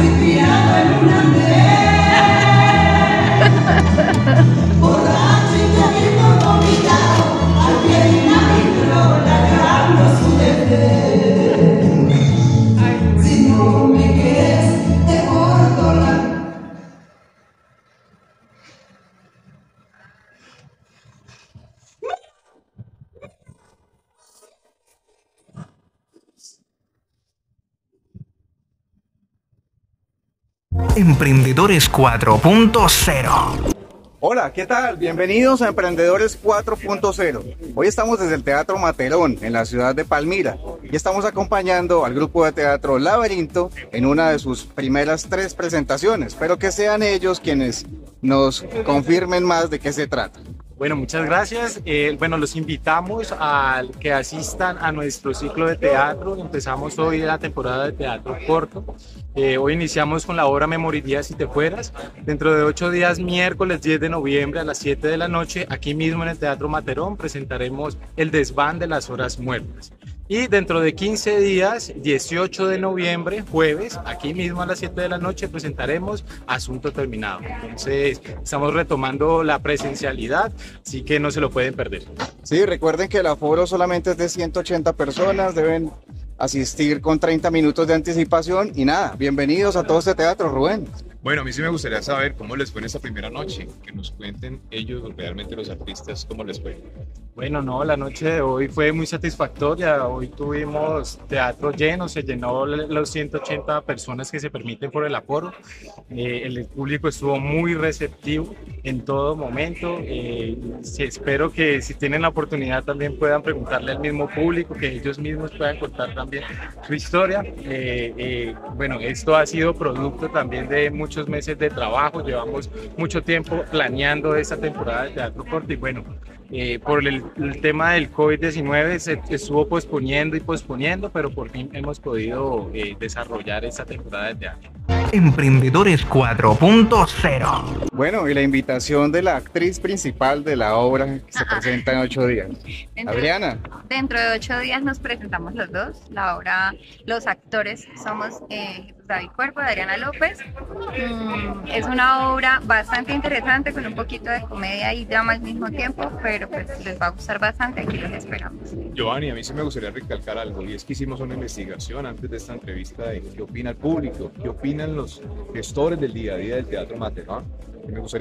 inspirado en una Emprendedores 4.0 Hola, ¿qué tal? Bienvenidos a Emprendedores 4.0. Hoy estamos desde el Teatro Materón, en la ciudad de Palmira, y estamos acompañando al grupo de teatro Laberinto en una de sus primeras tres presentaciones. Espero que sean ellos quienes nos confirmen más de qué se trata. Bueno, muchas gracias. Eh, bueno, los invitamos a que asistan a nuestro ciclo de teatro. Empezamos hoy la temporada de teatro corto. Eh, hoy iniciamos con la obra Memoriría si te fueras. Dentro de ocho días, miércoles 10 de noviembre a las 7 de la noche, aquí mismo en el Teatro Materón, presentaremos El desván de las horas muertas. Y dentro de 15 días, 18 de noviembre, jueves, aquí mismo a las 7 de la noche, presentaremos Asunto Terminado. Entonces, estamos retomando la presencialidad, así que no se lo pueden perder. Sí, recuerden que el aforo solamente es de 180 personas, deben asistir con 30 minutos de anticipación y nada, bienvenidos a todo este teatro, Rubén. Bueno, a mí sí me gustaría saber cómo les fue en esta primera noche, que nos cuenten ellos, realmente los artistas, cómo les fue. Bueno, no, la noche de hoy fue muy satisfactoria. Hoy tuvimos teatro lleno, se llenó los 180 personas que se permiten por el aforo. Eh, el público estuvo muy receptivo en todo momento. Eh, espero que si tienen la oportunidad también puedan preguntarle al mismo público, que ellos mismos puedan contar también su historia. Eh, bueno, esto ha sido producto también de muchos meses de trabajo. Llevamos mucho tiempo planeando esta temporada de teatro corto y bueno, eh, por el, tema del COVID-19 se estuvo posponiendo y posponiendo, pero por fin hemos podido eh, desarrollar esta temporada de teatro. Emprendedores 4.0 Bueno, y la invitación de la actriz principal de la obra que se presenta en ocho días. Adriana. Dentro de ocho días nos presentamos los dos. La obra, los actores somos eh, David Cuerpo, de Adriana López. Mm, es una obra bastante interesante con un poquito de comedia y drama al mismo tiempo, pero pues les va a gustar bastante, aquí los esperamos. Giovanni, a mí sí me gustaría recalcar algo y es que hicimos una investigación antes de esta entrevista de qué opina el público, qué opinan los gestores del día a día del Teatro Materón. Me gustaría